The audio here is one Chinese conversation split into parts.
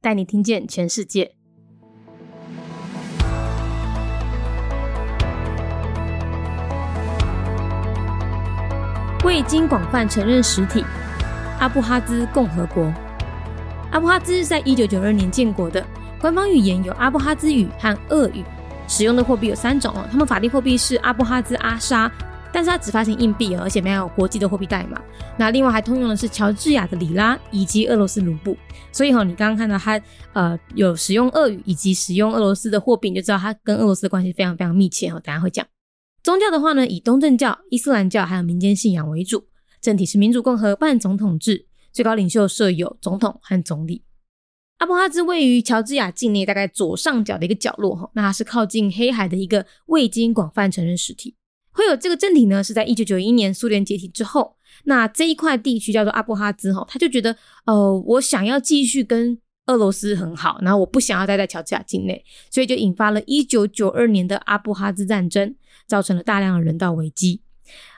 带你听见全世界。未经广泛承认实体，阿布哈兹共和国。阿布哈兹在一九九二年建国的，官方语言有阿布哈兹语和俄语，使用的货币有三种哦。他们法定货币是阿布哈兹阿沙。但是它只发行硬币，而且没有国际的货币代码。那另外还通用的是乔治亚的里拉以及俄罗斯卢布。所以哈，你刚刚看到它呃有使用俄语以及使用俄罗斯的货币，你就知道它跟俄罗斯的关系非常非常密切哈。等下会讲。宗教的话呢，以东正教、伊斯兰教还有民间信仰为主。政体是民主共和半总统制，最高领袖设有总统和总理。阿布哈兹位于乔治亚境内大概左上角的一个角落哈，那它是靠近黑海的一个未经广泛承认实体。会有这个政体呢，是在一九九一年苏联解体之后，那这一块地区叫做阿布哈兹哈，他就觉得，呃，我想要继续跟俄罗斯很好，然后我不想要待在乔治亚境内，所以就引发了一九九二年的阿布哈兹战争，造成了大量的人道危机。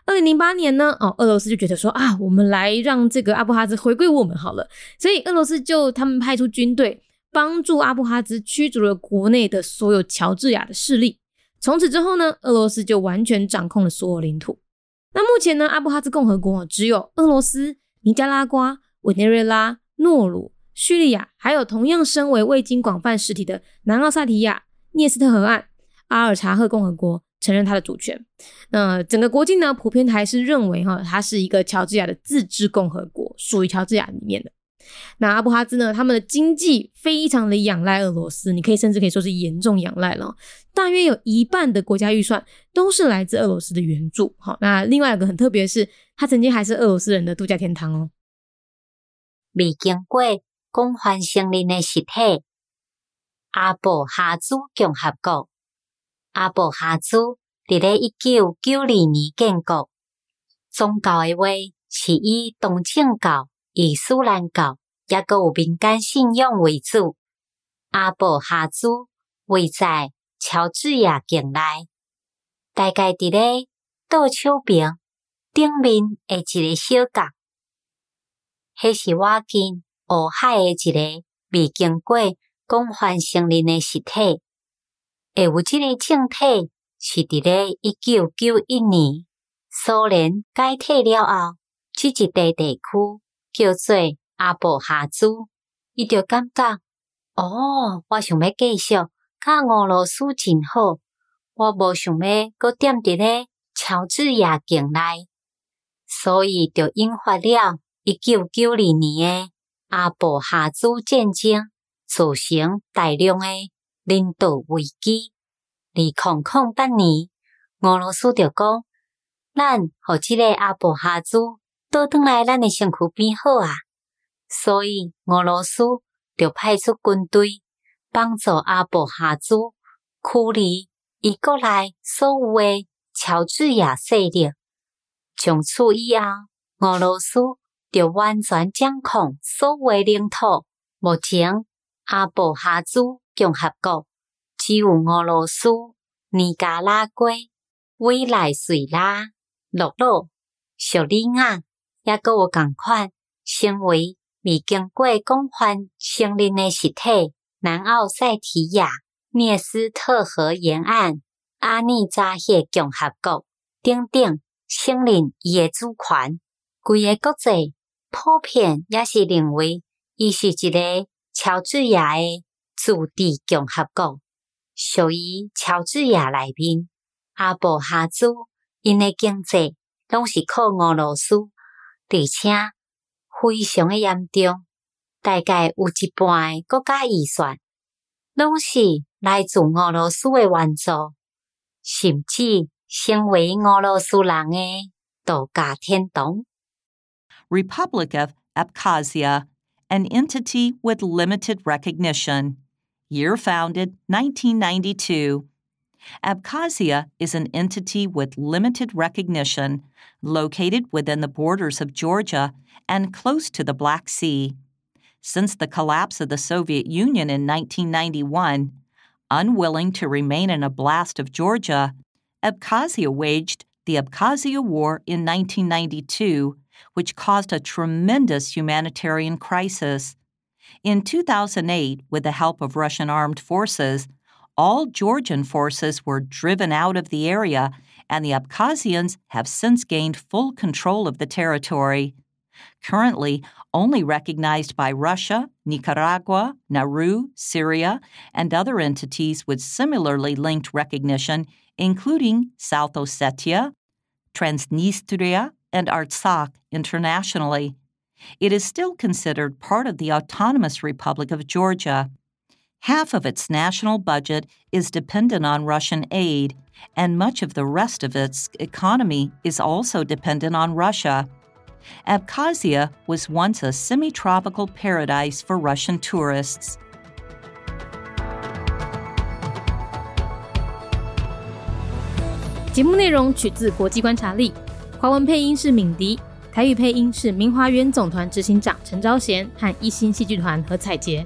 二零零八年呢，哦，俄罗斯就觉得说啊，我们来让这个阿布哈兹回归我们好了，所以俄罗斯就他们派出军队帮助阿布哈兹驱逐了国内的所有乔治亚的势力。从此之后呢，俄罗斯就完全掌控了所有领土。那目前呢，阿布哈兹共和国只有俄罗斯、尼加拉瓜、委内瑞拉、诺鲁、叙利亚，还有同样身为未经广泛实体的南奥塞提亚、涅斯特河岸、阿尔察赫共和国承认它的主权。那整个国境呢，普遍还是认为哈，它是一个乔治亚的自治共和国，属于乔治亚里面的。那阿布哈兹呢？他们的经济非常的仰赖俄罗斯，你可以甚至可以说是严重仰赖了。大约有一半的国家预算都是来自俄罗斯的援助。好，那另外一个很特别是，它曾经还是俄罗斯人的度假天堂哦。未经过广泛承认的实体，阿布哈兹共和国。阿布哈兹伫咧一九九二年建国，宗教的话是以东正教。以斯兰教也个有民间信仰为主。阿布哈兹位在乔治亚境内，大概伫咧倒手边顶面诶一个小角，迄是我见乌海诶一个未经过广泛承认的实体。会有即个政体是伫咧一九九一年苏联解体了后，即一块地区。叫做阿布哈兹，伊就感觉哦，我想要继续甲俄罗斯真好，我无想要搁踮伫咧乔治亚境内，所以就引发了一九九二年诶阿布哈兹战争，造成大量诶人道危机。二零零八年，俄罗斯就讲，咱互即个阿布哈兹。倒转来，咱的身躯变好啊！所以俄罗斯就派出军队帮助阿布哈兹驱离伊国内所有的乔治亚势力。从此以后，俄罗斯就完全掌控所有领土。目前，阿布哈兹共和国只有俄罗斯、尼加拉瓜、委内瑞拉、洛洛、叙利亚。也个有共款，成为未经过广泛承认诶实体。南奥塞提亚、涅斯特河沿岸、阿尼扎谢共和国等等承认伊的主权。规个国际普遍也是认为，伊是一个乔治亚诶自治共和国，属于乔治亚内面。阿布哈兹因诶经济拢是靠俄罗斯。而且非常的严重，大概有一半国家预算拢是来自俄罗斯的援助，甚至成为俄罗斯人的度假天堂。Republic of Abkhazia, an entity with limited recognition. Year founded 1992. Abkhazia is an entity with limited recognition, located within the borders of Georgia and close to the Black Sea. Since the collapse of the Soviet Union in 1991, unwilling to remain in a blast of Georgia, Abkhazia waged the Abkhazia War in 1992, which caused a tremendous humanitarian crisis. In 2008, with the help of Russian armed forces, all Georgian forces were driven out of the area, and the Abkhazians have since gained full control of the territory. Currently, only recognized by Russia, Nicaragua, Nauru, Syria, and other entities with similarly linked recognition, including South Ossetia, Transnistria, and Artsakh internationally. It is still considered part of the Autonomous Republic of Georgia. Half of its national budget is dependent on Russian aid, and much of the rest of its economy is also dependent on Russia. Abkhazia was once a semi tropical paradise for Russian tourists. 节目内容取自国际观察力，华文配音是敏迪，台语配音是明华园总团执行长陈昭贤和一星戏剧团何彩杰，